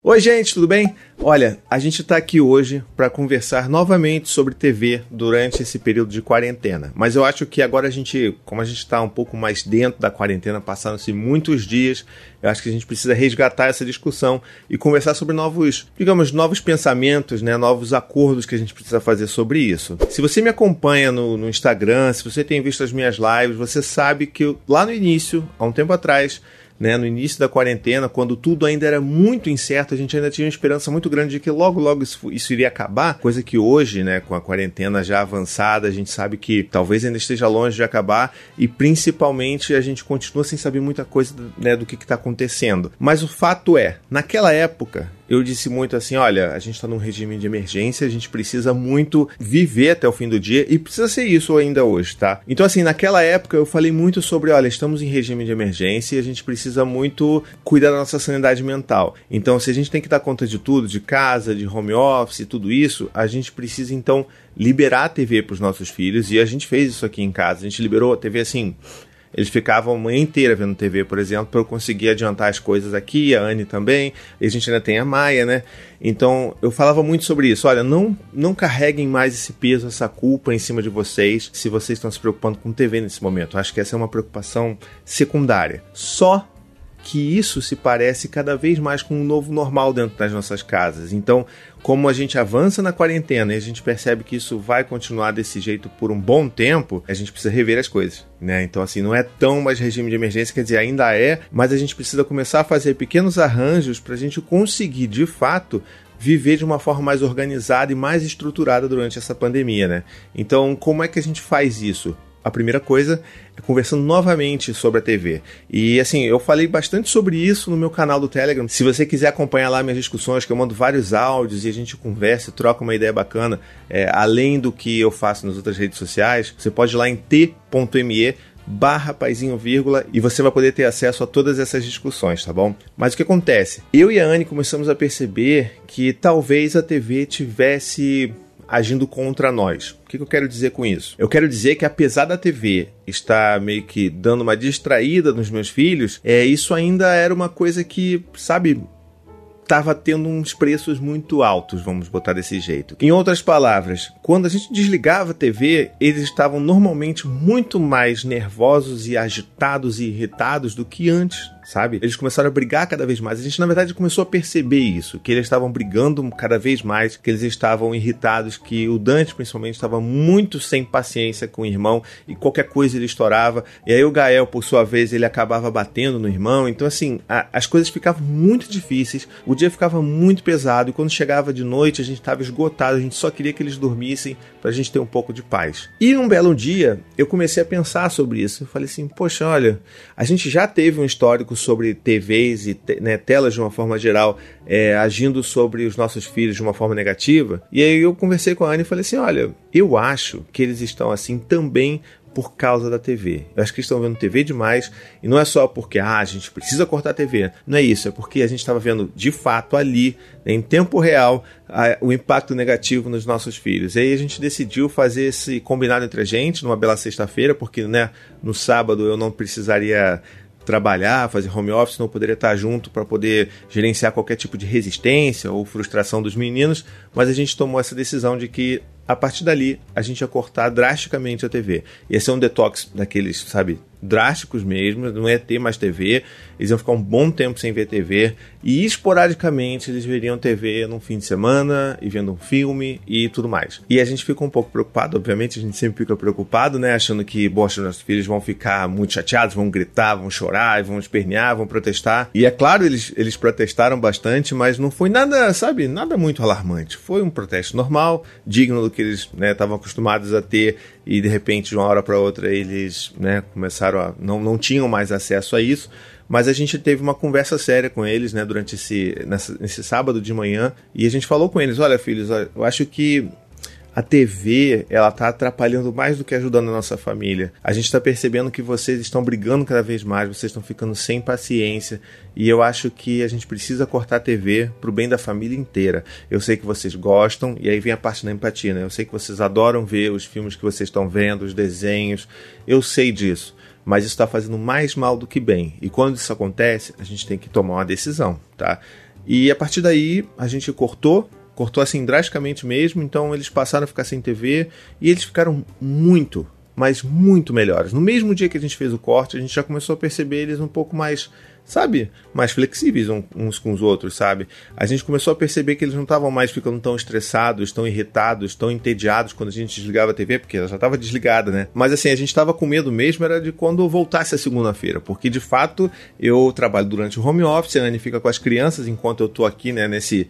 Oi, gente, tudo bem? Olha, a gente está aqui hoje para conversar novamente sobre TV durante esse período de quarentena. Mas eu acho que agora a gente, como a gente está um pouco mais dentro da quarentena, passaram-se muitos dias, eu acho que a gente precisa resgatar essa discussão e conversar sobre novos, digamos, novos pensamentos, né, novos acordos que a gente precisa fazer sobre isso. Se você me acompanha no, no Instagram, se você tem visto as minhas lives, você sabe que eu, lá no início, há um tempo atrás, né, no início da quarentena, quando tudo ainda era muito incerto, a gente ainda tinha uma esperança muito grande de que logo, logo isso, isso, iria acabar, coisa que hoje, né, com a quarentena já avançada, a gente sabe que talvez ainda esteja longe de acabar e principalmente a gente continua sem saber muita coisa né, do que está acontecendo. Mas o fato é, naquela época, eu disse muito assim: olha, a gente está num regime de emergência, a gente precisa muito viver até o fim do dia e precisa ser isso ainda hoje, tá? Então, assim, naquela época eu falei muito sobre: olha, estamos em regime de emergência e a gente precisa muito cuidar da nossa sanidade mental. Então, se a gente tem que dar conta de tudo, de casa, de home office, tudo isso, a gente precisa então liberar a TV para os nossos filhos e a gente fez isso aqui em casa. A gente liberou a TV assim eles ficavam a manhã inteira vendo TV, por exemplo, para eu conseguir adiantar as coisas aqui, a Anne também, e a gente ainda tem a Maia, né? Então eu falava muito sobre isso. Olha, não, não carreguem mais esse peso, essa culpa em cima de vocês se vocês estão se preocupando com TV nesse momento. Acho que essa é uma preocupação secundária. Só que isso se parece cada vez mais com um novo normal dentro das nossas casas. Então, como a gente avança na quarentena e a gente percebe que isso vai continuar desse jeito por um bom tempo, a gente precisa rever as coisas, né? Então, assim, não é tão mais regime de emergência, quer dizer, ainda é, mas a gente precisa começar a fazer pequenos arranjos para a gente conseguir, de fato, viver de uma forma mais organizada e mais estruturada durante essa pandemia, né? Então, como é que a gente faz isso? A primeira coisa é conversando novamente sobre a TV. E assim, eu falei bastante sobre isso no meu canal do Telegram. Se você quiser acompanhar lá minhas discussões, que eu mando vários áudios e a gente conversa, troca uma ideia bacana, é, além do que eu faço nas outras redes sociais, você pode ir lá em t.me barra paizinho vírgula e você vai poder ter acesso a todas essas discussões, tá bom? Mas o que acontece? Eu e a Anne começamos a perceber que talvez a TV tivesse agindo contra nós. O que eu quero dizer com isso? Eu quero dizer que apesar da TV estar meio que dando uma distraída nos meus filhos, é isso ainda era uma coisa que, sabe, estava tendo uns preços muito altos, vamos botar desse jeito. Em outras palavras, quando a gente desligava a TV, eles estavam normalmente muito mais nervosos e agitados e irritados do que antes sabe? Eles começaram a brigar cada vez mais. A gente, na verdade, começou a perceber isso, que eles estavam brigando cada vez mais, que eles estavam irritados, que o Dante, principalmente, estava muito sem paciência com o irmão e qualquer coisa ele estourava. E aí o Gael, por sua vez, ele acabava batendo no irmão. Então, assim, a, as coisas ficavam muito difíceis, o dia ficava muito pesado e quando chegava de noite a gente estava esgotado, a gente só queria que eles dormissem para a gente ter um pouco de paz. E um belo dia eu comecei a pensar sobre isso. Eu falei assim, poxa, olha, a gente já teve um histórico sobre TVs e né, telas de uma forma geral é, agindo sobre os nossos filhos de uma forma negativa. E aí eu conversei com a Anne e falei assim: olha, eu acho que eles estão assim também por causa da TV. Eu acho que eles estão vendo TV demais e não é só porque ah, a gente precisa cortar a TV. Não é isso, é porque a gente estava vendo de fato ali, né, em tempo real, a, o impacto negativo nos nossos filhos. E aí a gente decidiu fazer esse combinado entre a gente numa bela sexta-feira, porque né, no sábado eu não precisaria trabalhar, fazer home office, não poderia estar junto para poder gerenciar qualquer tipo de resistência ou frustração dos meninos, mas a gente tomou essa decisão de que a partir dali a gente ia cortar drasticamente a TV. Ia ser um detox daqueles, sabe, drásticos mesmo, não ia ter mais TV, eles iam ficar um bom tempo sem ver TV e esporadicamente eles veriam TV num fim de semana e vendo um filme e tudo mais. E a gente fica um pouco preocupado, obviamente a gente sempre fica preocupado, né, achando que, bosta, nossos filhos vão ficar muito chateados, vão gritar, vão chorar, vão espernear, vão protestar. E é claro, eles, eles protestaram bastante, mas não foi nada, sabe, nada muito alarmante. Foi um protesto normal, digno do que eles né, estavam né, acostumados a ter e de repente de uma hora para outra eles né, começaram a não, não tinham mais acesso a isso mas a gente teve uma conversa séria com eles né, durante esse nessa, sábado de manhã e a gente falou com eles olha filhos eu acho que a TV ela tá atrapalhando mais do que ajudando a nossa família. A gente está percebendo que vocês estão brigando cada vez mais, vocês estão ficando sem paciência e eu acho que a gente precisa cortar a TV pro bem da família inteira. Eu sei que vocês gostam e aí vem a parte da empatia, né? Eu sei que vocês adoram ver os filmes que vocês estão vendo, os desenhos. Eu sei disso mas isso está fazendo mais mal do que bem. E quando isso acontece, a gente tem que tomar uma decisão, tá? E a partir daí a gente cortou, cortou assim drasticamente mesmo, então eles passaram a ficar sem TV e eles ficaram muito, mas muito melhores. No mesmo dia que a gente fez o corte, a gente já começou a perceber eles um pouco mais sabe, mais flexíveis uns com os outros, sabe? A gente começou a perceber que eles não estavam mais ficando tão estressados, tão irritados, tão entediados quando a gente desligava a TV, porque ela já estava desligada, né? Mas assim, a gente estava com medo mesmo era de quando voltasse a segunda-feira, porque de fato eu trabalho durante o home office, a Anne fica com as crianças enquanto eu tô aqui, né, nesse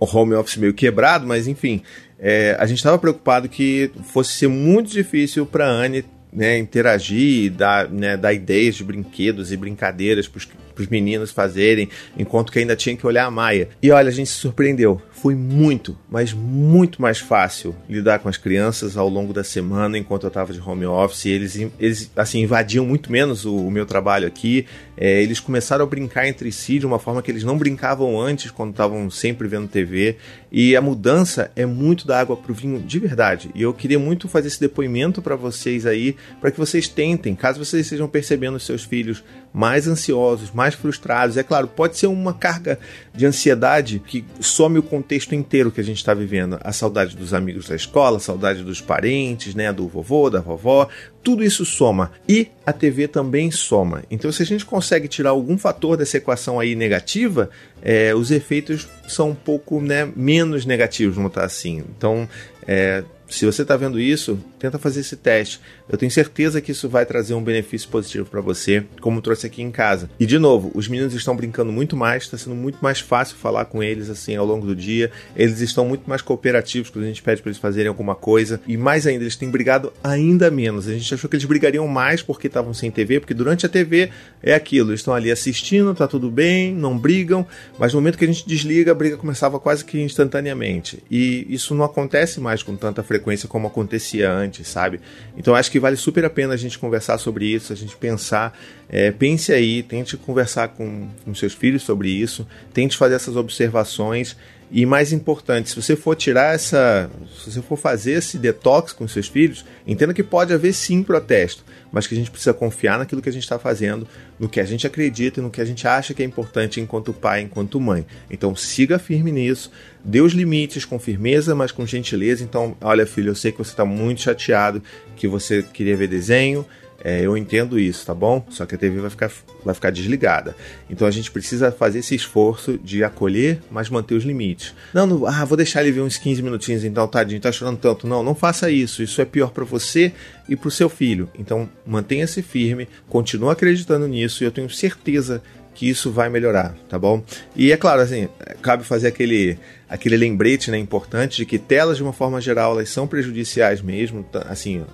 home office meio quebrado, mas enfim, é, a gente estava preocupado que fosse ser muito difícil para Anne né, interagir, dar, né, dar ideias de brinquedos e brincadeiras para os meninos fazerem, enquanto que ainda tinha que olhar a Maia. E olha, a gente se surpreendeu. Foi muito, mas muito mais fácil lidar com as crianças ao longo da semana enquanto eu estava de home office. Eles, eles assim, invadiam muito menos o, o meu trabalho aqui. É, eles começaram a brincar entre si de uma forma que eles não brincavam antes, quando estavam sempre vendo TV. E a mudança é muito da água para o vinho de verdade. E eu queria muito fazer esse depoimento para vocês aí, para que vocês tentem, caso vocês estejam percebendo os seus filhos mais ansiosos, mais frustrados. É claro, pode ser uma carga de ansiedade que some o contexto inteiro que a gente está vivendo. A saudade dos amigos da escola, a saudade dos parentes, né, do vovô, da vovó, tudo isso soma. E a TV também soma. Então, se a gente consegue tirar algum fator dessa equação aí negativa, é, os efeitos são um pouco né, menos negativos, vamos estar assim. Então, é, se você está vendo isso, tenta fazer esse teste. Eu tenho certeza que isso vai trazer um benefício positivo para você, como trouxe aqui em casa. E de novo, os meninos estão brincando muito mais, está sendo muito mais fácil falar com eles assim ao longo do dia. Eles estão muito mais cooperativos quando a gente pede para eles fazerem alguma coisa. E mais ainda, eles têm brigado ainda menos. A gente achou que eles brigariam mais porque estavam sem TV, porque durante a TV é aquilo, eles estão ali assistindo, tá tudo bem, não brigam, mas no momento que a gente desliga, a briga começava quase que instantaneamente. E isso não acontece mais com tanta frequência frequência como acontecia antes, sabe? Então acho que vale super a pena a gente conversar sobre isso, a gente pensar. É, pense aí, tente conversar com, com seus filhos sobre isso, tente fazer essas observações. E mais importante, se você for tirar essa. Se você for fazer esse detox com seus filhos, entenda que pode haver sim protesto, mas que a gente precisa confiar naquilo que a gente está fazendo, no que a gente acredita e no que a gente acha que é importante enquanto pai, enquanto mãe. Então siga firme nisso, dê os limites com firmeza, mas com gentileza. Então, olha, filho, eu sei que você está muito chateado, que você queria ver desenho, é, eu entendo isso, tá bom? Só que a TV vai ficar, vai ficar desligada. Então a gente precisa fazer esse esforço de acolher, mas manter os limites. Não, não ah, vou deixar ele ver uns 15 minutinhos então, tadinho, tá chorando tanto. Não, não faça isso. Isso é pior para você e para o seu filho. Então mantenha-se firme, continue acreditando nisso e eu tenho certeza que isso vai melhorar, tá bom? E é claro, assim, cabe fazer aquele, aquele lembrete né, importante de que telas, de uma forma geral, elas são prejudiciais mesmo, assim,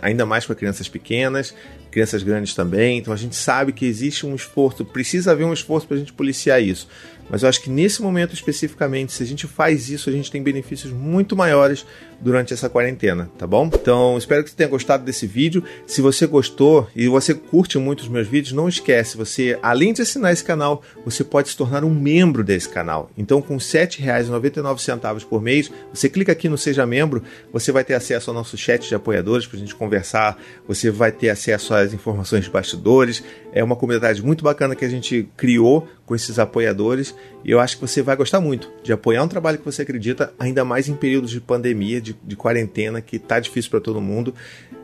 ainda mais para crianças pequenas, crianças grandes também. Então a gente sabe que existe um esforço, precisa haver um esforço para a gente policiar isso. Mas eu acho que nesse momento especificamente, se a gente faz isso, a gente tem benefícios muito maiores durante essa quarentena, tá bom? Então, espero que você tenha gostado desse vídeo. Se você gostou e você curte muito os meus vídeos, não esquece, você, além de assinar esse canal, você pode se tornar um membro desse canal. Então, com R$ 7,99 por mês, você clica aqui no Seja Membro, você vai ter acesso ao nosso chat de apoiadores para a gente conversar, você vai ter acesso às informações de bastidores. É uma comunidade muito bacana que a gente criou com esses apoiadores e eu acho que você vai gostar muito de apoiar um trabalho que você acredita, ainda mais em períodos de pandemia, de, de quarentena, que tá difícil para todo mundo.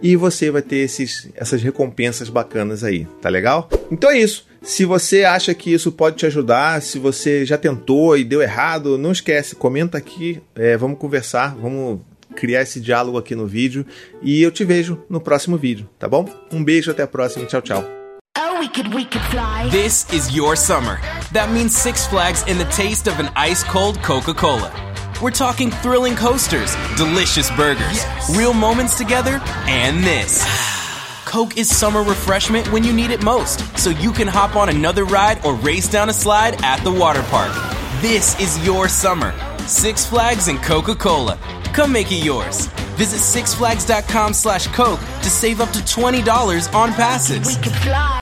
E você vai ter esses, essas recompensas bacanas aí, tá legal? Então é isso. Se você acha que isso pode te ajudar, se você já tentou e deu errado, não esquece, comenta aqui, é, vamos conversar, vamos criar esse diálogo aqui no vídeo e eu te vejo no próximo vídeo, tá bom? Um beijo, até a próxima, tchau, tchau. we could, we could fly. This is your summer. That means Six Flags and the taste of an ice cold Coca Cola. We're talking thrilling coasters, delicious burgers, yes. real moments together, and this. Coke is summer refreshment when you need it most, so you can hop on another ride or race down a slide at the water park. This is your summer. Six Flags and Coca-Cola. Come make it yours. Visit sixflags.com slash Coke to save up to $20 on passes.